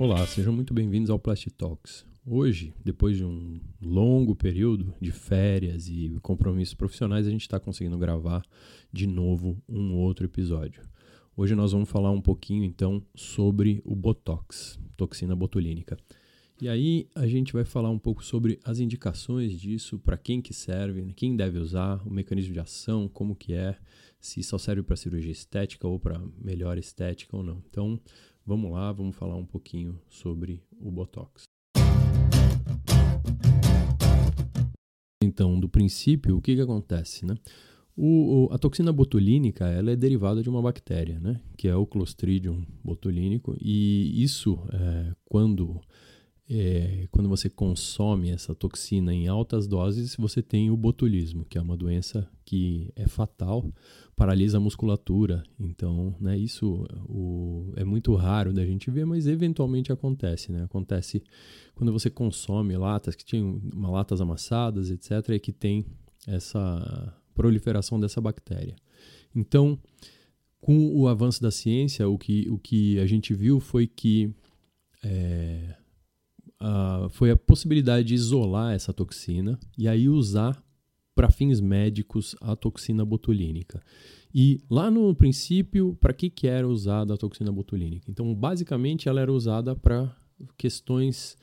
Olá, sejam muito bem-vindos ao Plastic Talks. Hoje, depois de um longo período de férias e compromissos profissionais, a gente está conseguindo gravar de novo um outro episódio. Hoje nós vamos falar um pouquinho então sobre o Botox, toxina botulínica. E aí a gente vai falar um pouco sobre as indicações disso, para quem que serve, quem deve usar, o mecanismo de ação, como que é, se só serve para cirurgia estética ou para melhor estética ou não. Então, vamos lá, vamos falar um pouquinho sobre o Botox. Então, do princípio, o que, que acontece, né? O, a toxina botulínica ela é derivada de uma bactéria, né? que é o Clostridium botulínico, e isso, é, quando é, quando você consome essa toxina em altas doses, você tem o botulismo, que é uma doença que é fatal, paralisa a musculatura. Então, né, isso o, é muito raro da gente ver, mas eventualmente acontece. Né? Acontece quando você consome latas que tinham latas amassadas, etc., e que tem essa proliferação dessa bactéria. Então, com o avanço da ciência, o que, o que a gente viu foi que é, uh, foi a possibilidade de isolar essa toxina e aí usar para fins médicos a toxina botulínica. E lá no princípio, para que, que era usada a toxina botulínica? Então, basicamente, ela era usada para questões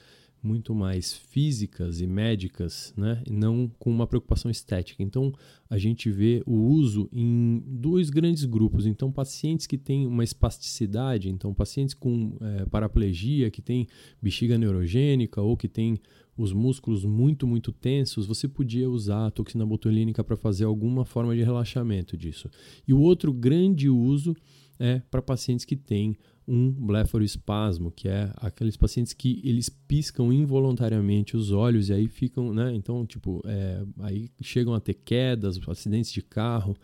muito mais físicas e médicas, né? E não com uma preocupação estética. Então, a gente vê o uso em dois grandes grupos. Então, pacientes que têm uma espasticidade, então pacientes com é, paraplegia, que têm bexiga neurogênica ou que têm os músculos muito, muito tensos, você podia usar a toxina botulínica para fazer alguma forma de relaxamento disso. E o outro grande uso é para pacientes que têm um blefaroespasmo, que é aqueles pacientes que eles piscam involuntariamente os olhos e aí ficam, né? Então, tipo, é, aí chegam a ter quedas, acidentes de carro,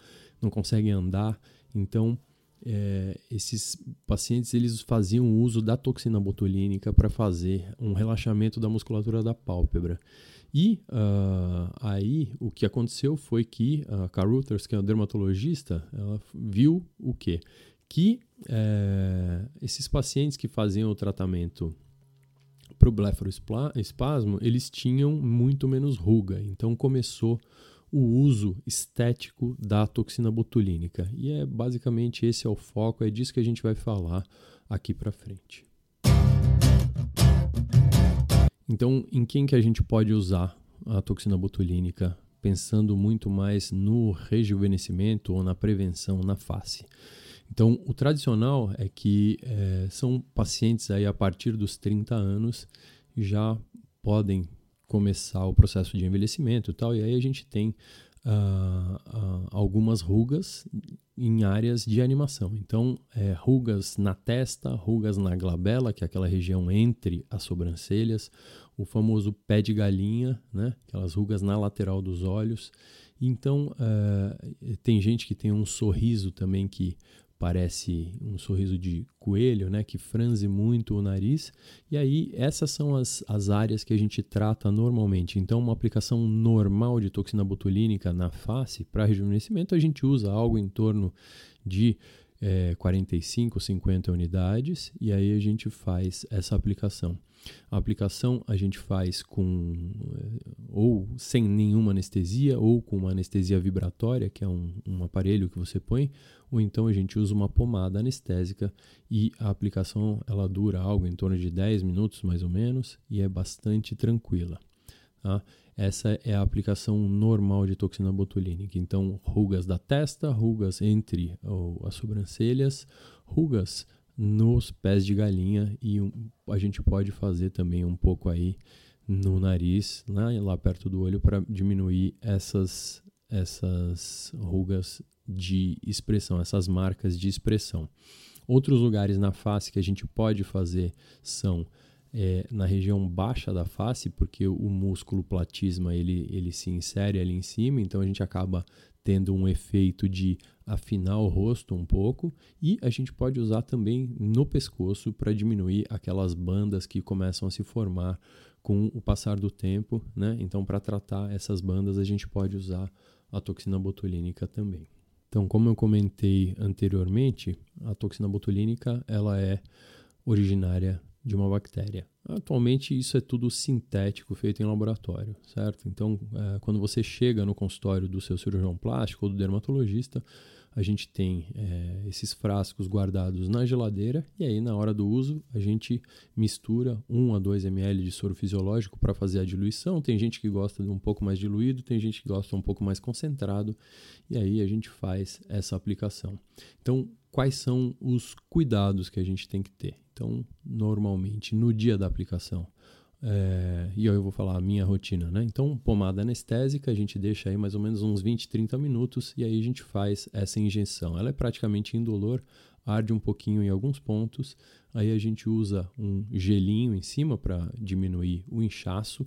não conseguem andar. Então, é, esses pacientes eles faziam uso da toxina botulínica para fazer um relaxamento da musculatura da pálpebra. E uh, aí o que aconteceu foi que a Caruthers, que é uma dermatologista, ela viu o quê? que é, esses pacientes que faziam o tratamento para o blefaroespasmo, eles tinham muito menos ruga. Então começou o uso estético da toxina botulínica. E é basicamente esse é o foco, é disso que a gente vai falar aqui para frente. Então, em quem que a gente pode usar a toxina botulínica pensando muito mais no rejuvenescimento ou na prevenção na face? Então, o tradicional é que é, são pacientes aí a partir dos 30 anos já podem começar o processo de envelhecimento e tal, e aí a gente tem uh, uh, algumas rugas em áreas de animação. Então, é, rugas na testa, rugas na glabela, que é aquela região entre as sobrancelhas, o famoso pé de galinha, né? aquelas rugas na lateral dos olhos. Então, uh, tem gente que tem um sorriso também que parece um sorriso de coelho, né, que franze muito o nariz. E aí, essas são as, as áreas que a gente trata normalmente. Então, uma aplicação normal de toxina botulínica na face para rejuvenescimento, a gente usa algo em torno de é, 45, 50 unidades, e aí a gente faz essa aplicação. A aplicação a gente faz com eh, ou sem nenhuma anestesia ou com uma anestesia vibratória, que é um, um aparelho que você põe, ou então a gente usa uma pomada anestésica e a aplicação ela dura algo em torno de 10 minutos mais ou menos e é bastante tranquila. Tá? Essa é a aplicação normal de toxina botulínica. Então, rugas da testa, rugas entre as sobrancelhas, rugas nos pés de galinha e um, a gente pode fazer também um pouco aí no nariz, né, lá perto do olho, para diminuir essas, essas rugas de expressão, essas marcas de expressão. Outros lugares na face que a gente pode fazer são é, na região baixa da face, porque o músculo platisma ele, ele se insere ali em cima, então a gente acaba tendo um efeito de afinar o rosto um pouco e a gente pode usar também no pescoço para diminuir aquelas bandas que começam a se formar com o passar do tempo, né? Então para tratar essas bandas a gente pode usar a toxina botulínica também. Então, como eu comentei anteriormente, a toxina botulínica ela é originária de uma bactéria. Atualmente isso é tudo sintético, feito em laboratório, certo? Então, é, quando você chega no consultório do seu cirurgião plástico ou do dermatologista, a gente tem é, esses frascos guardados na geladeira e aí na hora do uso a gente mistura 1 a 2 ml de soro fisiológico para fazer a diluição. Tem gente que gosta de um pouco mais diluído, tem gente que gosta um pouco mais concentrado e aí a gente faz essa aplicação. Então, quais são os cuidados que a gente tem que ter? Então, normalmente no dia da aplicação, é, e aí eu vou falar a minha rotina, né? Então, pomada anestésica, a gente deixa aí mais ou menos uns 20, 30 minutos e aí a gente faz essa injeção. Ela é praticamente indolor, arde um pouquinho em alguns pontos. Aí a gente usa um gelinho em cima para diminuir o inchaço.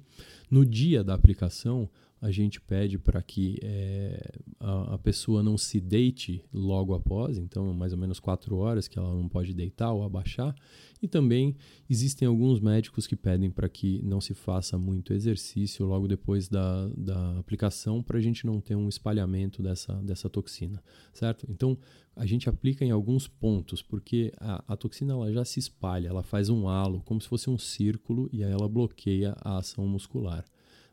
No dia da aplicação, a gente pede para que é, a, a, pessoa não se deite logo após, então mais ou menos quatro horas que ela não pode deitar ou abaixar. E também existem alguns médicos que pedem para que não se faça muito exercício logo depois da, da aplicação, para a gente não ter um espalhamento dessa, dessa toxina, certo? Então a gente aplica em alguns pontos, porque a, a toxina ela já se espalha, ela faz um halo, como se fosse um círculo, e aí ela bloqueia a ação muscular.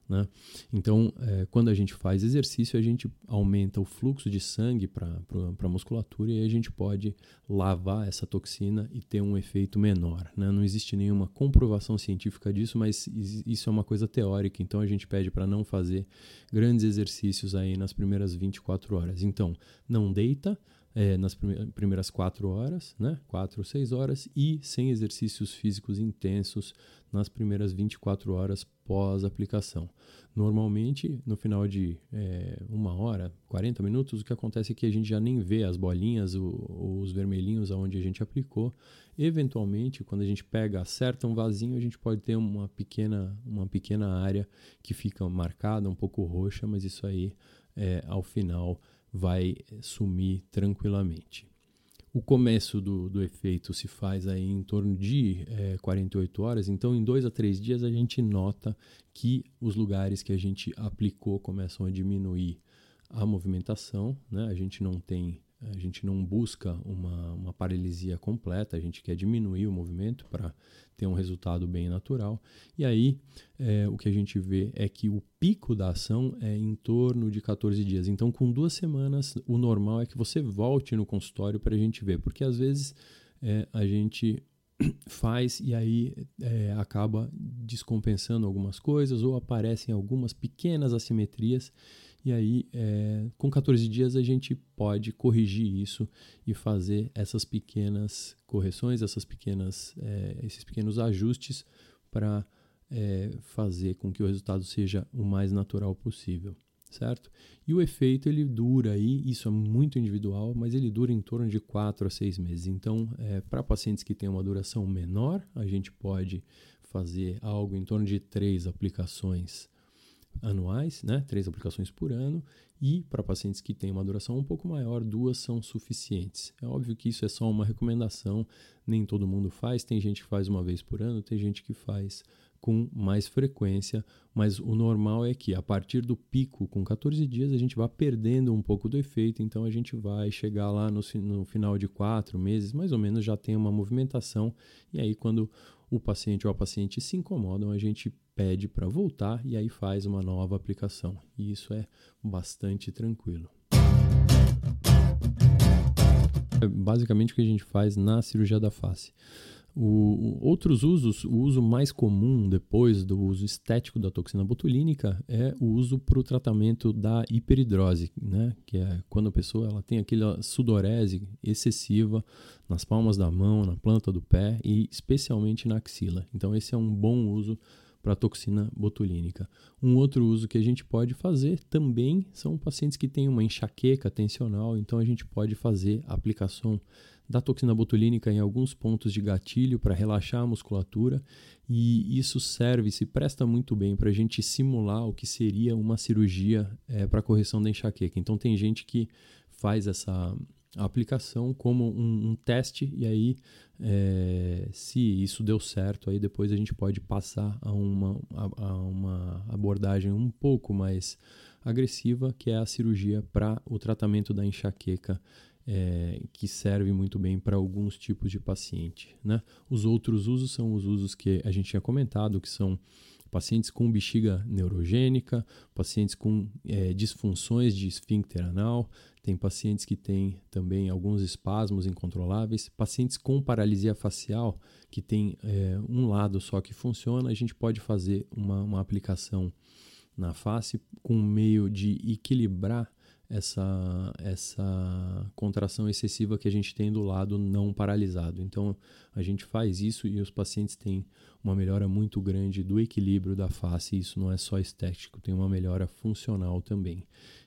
Né? Então, é, quando a gente faz exercício, a gente aumenta o fluxo de sangue para a musculatura e a gente pode lavar essa toxina e ter um efeito menor. Né? Não existe nenhuma comprovação científica disso, mas isso é uma coisa teórica, então a gente pede para não fazer grandes exercícios aí nas primeiras 24 horas. Então, não deita, é, nas primeiras quatro horas, né? Quatro ou seis horas, e sem exercícios físicos intensos nas primeiras 24 horas pós-aplicação. Normalmente, no final de é, uma hora, 40 minutos, o que acontece é que a gente já nem vê as bolinhas, o, os vermelhinhos aonde a gente aplicou. Eventualmente, quando a gente pega, acerta um vasinho, a gente pode ter uma pequena, uma pequena área que fica marcada, um pouco roxa, mas isso aí, é, ao final, vai sumir tranquilamente. O começo do, do efeito se faz aí em torno de é, 48 horas, então em dois a três dias a gente nota que os lugares que a gente aplicou começam a diminuir a movimentação, né? a gente não tem a gente não busca uma, uma paralisia completa, a gente quer diminuir o movimento para ter um resultado bem natural. E aí, é, o que a gente vê é que o pico da ação é em torno de 14 dias. Então, com duas semanas, o normal é que você volte no consultório para a gente ver, porque às vezes é, a gente faz e aí é, acaba descompensando algumas coisas ou aparecem algumas pequenas assimetrias e aí, é, com 14 dias, a gente pode corrigir isso e fazer essas pequenas correções, essas pequenas, é, esses pequenos ajustes para é, fazer com que o resultado seja o mais natural possível, certo? E o efeito ele dura aí, isso é muito individual, mas ele dura em torno de 4 a 6 meses. Então, é, para pacientes que têm uma duração menor, a gente pode fazer algo em torno de três aplicações anuais, né? três aplicações por ano, e para pacientes que têm uma duração um pouco maior, duas são suficientes. É óbvio que isso é só uma recomendação, nem todo mundo faz, tem gente que faz uma vez por ano, tem gente que faz com mais frequência, mas o normal é que a partir do pico, com 14 dias, a gente vá perdendo um pouco do efeito, então a gente vai chegar lá no, no final de quatro meses, mais ou menos, já tem uma movimentação, e aí quando o paciente ou a paciente se incomodam, a gente pede para voltar e aí faz uma nova aplicação. E isso é bastante tranquilo. É basicamente o que a gente faz na cirurgia da face. O, outros usos, o uso mais comum depois do uso estético da toxina botulínica é o uso para o tratamento da hiperidrose, né? que é quando a pessoa ela tem aquela sudorese excessiva nas palmas da mão, na planta do pé e especialmente na axila. Então esse é um bom uso para a toxina botulínica. Um outro uso que a gente pode fazer também são pacientes que têm uma enxaqueca tensional, então a gente pode fazer a aplicação da toxina botulínica em alguns pontos de gatilho para relaxar a musculatura e isso serve, se presta muito bem para a gente simular o que seria uma cirurgia é, para correção da enxaqueca. Então tem gente que faz essa aplicação como um, um teste e aí é, se isso deu certo aí depois a gente pode passar a uma, a, a uma abordagem um pouco mais agressiva que é a cirurgia para o tratamento da enxaqueca é, que serve muito bem para alguns tipos de paciente. Né? Os outros usos são os usos que a gente tinha comentado, que são pacientes com bexiga neurogênica, pacientes com é, disfunções de esfíncter anal, tem pacientes que têm também alguns espasmos incontroláveis, pacientes com paralisia facial, que tem é, um lado só que funciona, a gente pode fazer uma, uma aplicação na face com meio de equilibrar essa, essa contração excessiva que a gente tem do lado não paralisado. Então, a gente faz isso e os pacientes têm uma melhora muito grande do equilíbrio da face. Isso não é só estético, tem uma melhora funcional também.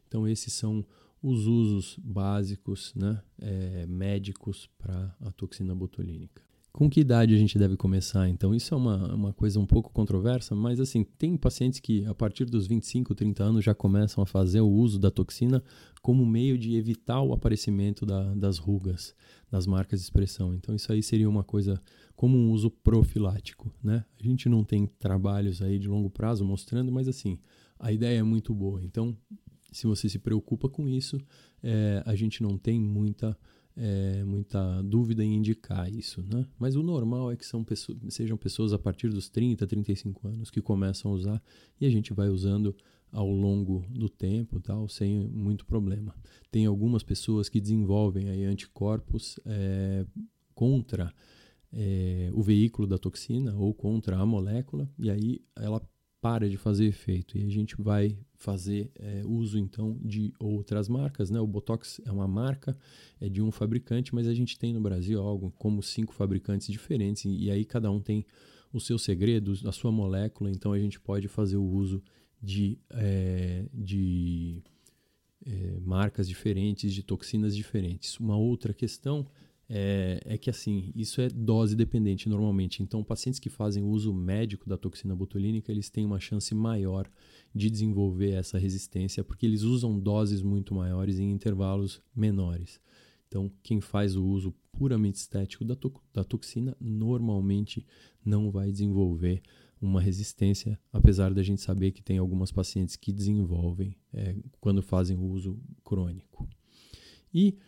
Então, esses são os usos básicos né, é, médicos para a toxina botulínica. Com que idade a gente deve começar? Então, isso é uma, uma coisa um pouco controversa, mas assim, tem pacientes que a partir dos 25, 30 anos já começam a fazer o uso da toxina como meio de evitar o aparecimento da, das rugas, das marcas de expressão. Então, isso aí seria uma coisa como um uso profilático, né? A gente não tem trabalhos aí de longo prazo mostrando, mas assim, a ideia é muito boa. Então, se você se preocupa com isso, é, a gente não tem muita é, muita dúvida em indicar isso, né? Mas o normal é que são pessoas, sejam pessoas a partir dos 30, 35 anos que começam a usar e a gente vai usando ao longo do tempo, tal, sem muito problema. Tem algumas pessoas que desenvolvem aí anticorpos é, contra é, o veículo da toxina ou contra a molécula e aí ela para de fazer efeito e a gente vai fazer é, uso então de outras marcas, né? O Botox é uma marca, é de um fabricante, mas a gente tem no Brasil algo como cinco fabricantes diferentes e, aí cada um tem os seus segredos, a sua molécula, então a gente pode fazer o uso de, é, de é, marcas diferentes, de toxinas diferentes. Uma outra questão é, é, que assim, isso é dose dependente normalmente. Então, pacientes que fazem uso médico da toxina botulínica, eles têm uma chance maior de desenvolver essa resistência, porque eles usam doses muito maiores em intervalos menores. Então, quem faz o uso puramente estético da, to da toxina normalmente não vai desenvolver uma resistência, apesar da gente saber que tem algumas pacientes que desenvolvem é, quando fazem o uso crônico. E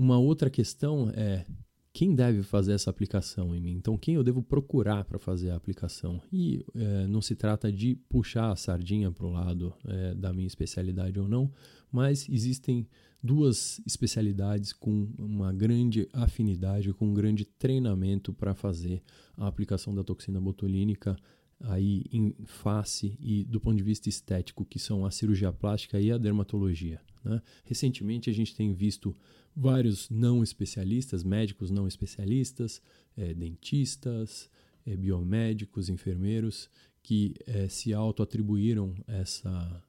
uma outra questão é quem deve fazer essa aplicação em mim? Então, quem eu devo procurar para fazer a aplicação? E é, não se trata de puxar a sardinha para o lado é, da minha especialidade ou não, mas existem duas especialidades com uma grande afinidade, com um grande treinamento para fazer a aplicação da toxina botulínica aí em face e do ponto de vista estético, que são a cirurgia plástica e a dermatologia. Né? Recentemente a gente tem visto vários não especialistas, médicos não especialistas, é, dentistas, é, biomédicos, enfermeiros, que é, se auto-atribuíram essa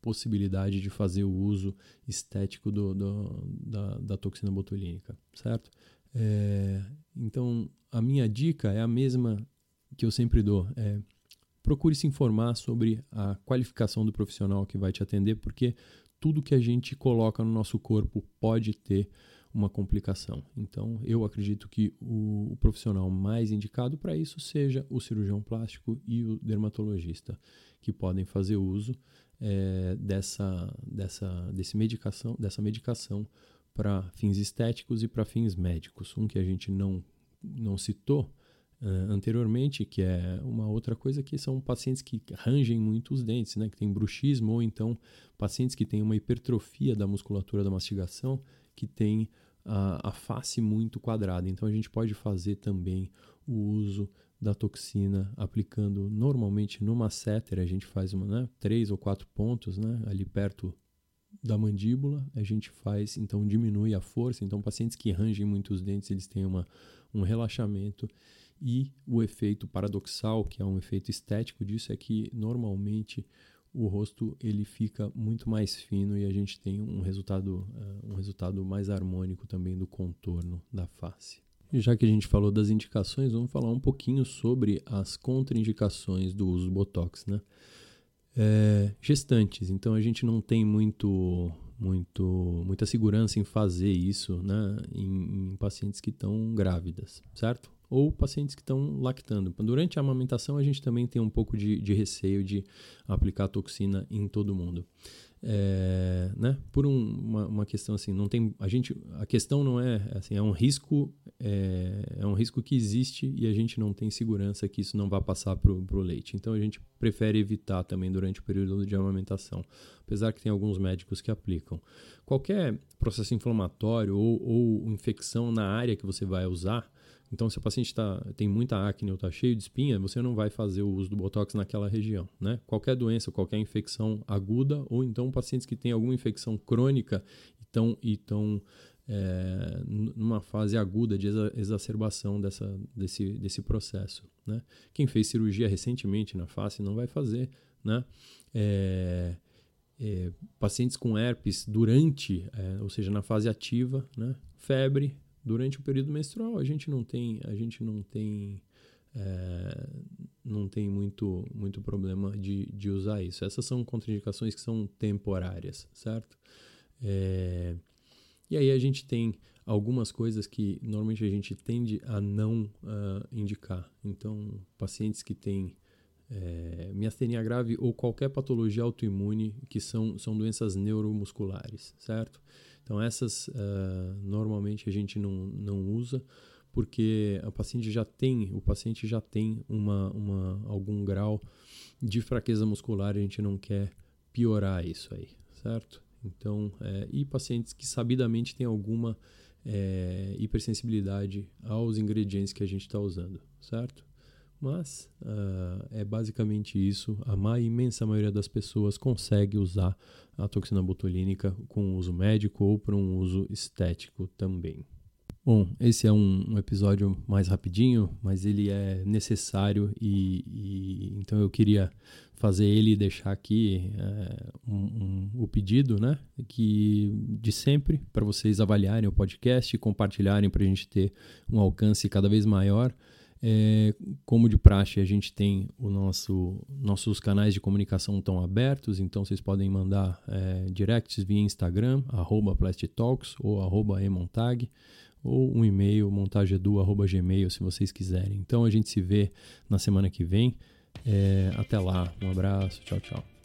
possibilidade de fazer o uso estético do, do, da, da, toxina botulínica, certo? É, então, a minha dica é a mesma que eu sempre dou. É, procure se informar sobre a qualificação do profissional que vai te atender, porque tudo que a gente coloca no nosso corpo pode ter uma complicação. Então, eu acredito que o, o profissional mais indicado para isso seja o cirurgião plástico e o dermatologista, que podem fazer uso é, dessa, dessa, desse medicação, dessa medicação para fins estéticos e para fins médicos. Um que a gente não, não citou uh, anteriormente, que é uma outra coisa que são pacientes que rangem muito os dentes, né, que tem bruxismo, ou então pacientes que têm uma hipertrofia da musculatura da mastigação, que tem a, a face muito quadrada. Então a gente pode fazer também o uso da toxina aplicando normalmente no masseter, a gente faz uma, né, três ou quatro pontos né, ali perto da mandíbula, a gente faz, então diminui a força. Então, pacientes que rangem muito os dentes, eles têm uma, um relaxamento e o efeito paradoxal, que é um efeito estético disso, é que normalmente o rosto ele fica muito mais fino e a gente tem um resultado, uh, um resultado mais harmônico também do contorno da face. E já que a gente falou das indicações, vamos falar um pouquinho sobre as contraindicações do uso do Botox, né? É, gestantes, então a gente não tem muito, muito, muita segurança em fazer isso né, em, em pacientes que estão grávidas, certo? Ou pacientes que estão lactando. Durante a amamentação, a gente também tem um pouco de, de receio de aplicar toxina em todo mundo. é, né? Por um, uma, uma, questão assim, não tem a gente a questão não é assim é um risco é, é, um risco que existe e a gente não tem segurança que isso não vá passar para o leite. Então a gente prefere evitar também durante o período de amamentação, apesar que tem alguns médicos que aplicam. Qualquer processo inflamatório ou, ou infecção na área que você vai usar então, se o paciente tá, tem muita acne ou está cheio de espinha, você não vai fazer o uso do Botox naquela região. Né? Qualquer doença, qualquer infecção aguda, ou então pacientes que têm alguma infecção crônica e estão é, numa fase aguda de exacerbação dessa, desse, desse processo. Né? Quem fez cirurgia recentemente na face não vai fazer. Né? É, é, pacientes com herpes durante, é, ou seja, na fase ativa, né? febre, Durante o período menstrual, a gente não tem, a gente não tem, é, não tem muito, muito problema de, de usar isso. Essas são contraindicações que são temporárias, certo? É, e aí a gente tem algumas coisas que normalmente a gente tende a não uh, indicar. Então, pacientes que têm é, miastenia grave ou qualquer patologia autoimune que são, são doenças neuromusculares, certo? Então essas uh, normalmente a gente não, não usa porque o paciente já tem, o paciente já tem uma, uma, algum grau de fraqueza muscular e a gente não quer piorar isso aí, certo? Então, é, e pacientes que sabidamente têm alguma é, hipersensibilidade aos ingredientes que a gente está usando, certo? Mas uh, é basicamente isso. A imensa maioria das pessoas consegue usar a toxina botulínica com uso médico ou para um uso estético também. Bom, esse é um, um, episódio mais rapidinho, mas ele é necessário e, e então eu queria fazer ele e deixar aqui é, um, um, o pedido, né, que de sempre para vocês avaliarem o podcast compartilharem para a gente ter um alcance cada vez maior. É, como de praxe, a gente tem o nosso nossos canais de comunicação estão abertos, então vocês podem mandar é, directs via Instagram, arroba Plastitalks ou arroba emontag, ou um e-mail, montagedu.gmail, se vocês quiserem. Então a gente se vê na semana que vem. É, até lá, um abraço, tchau, tchau.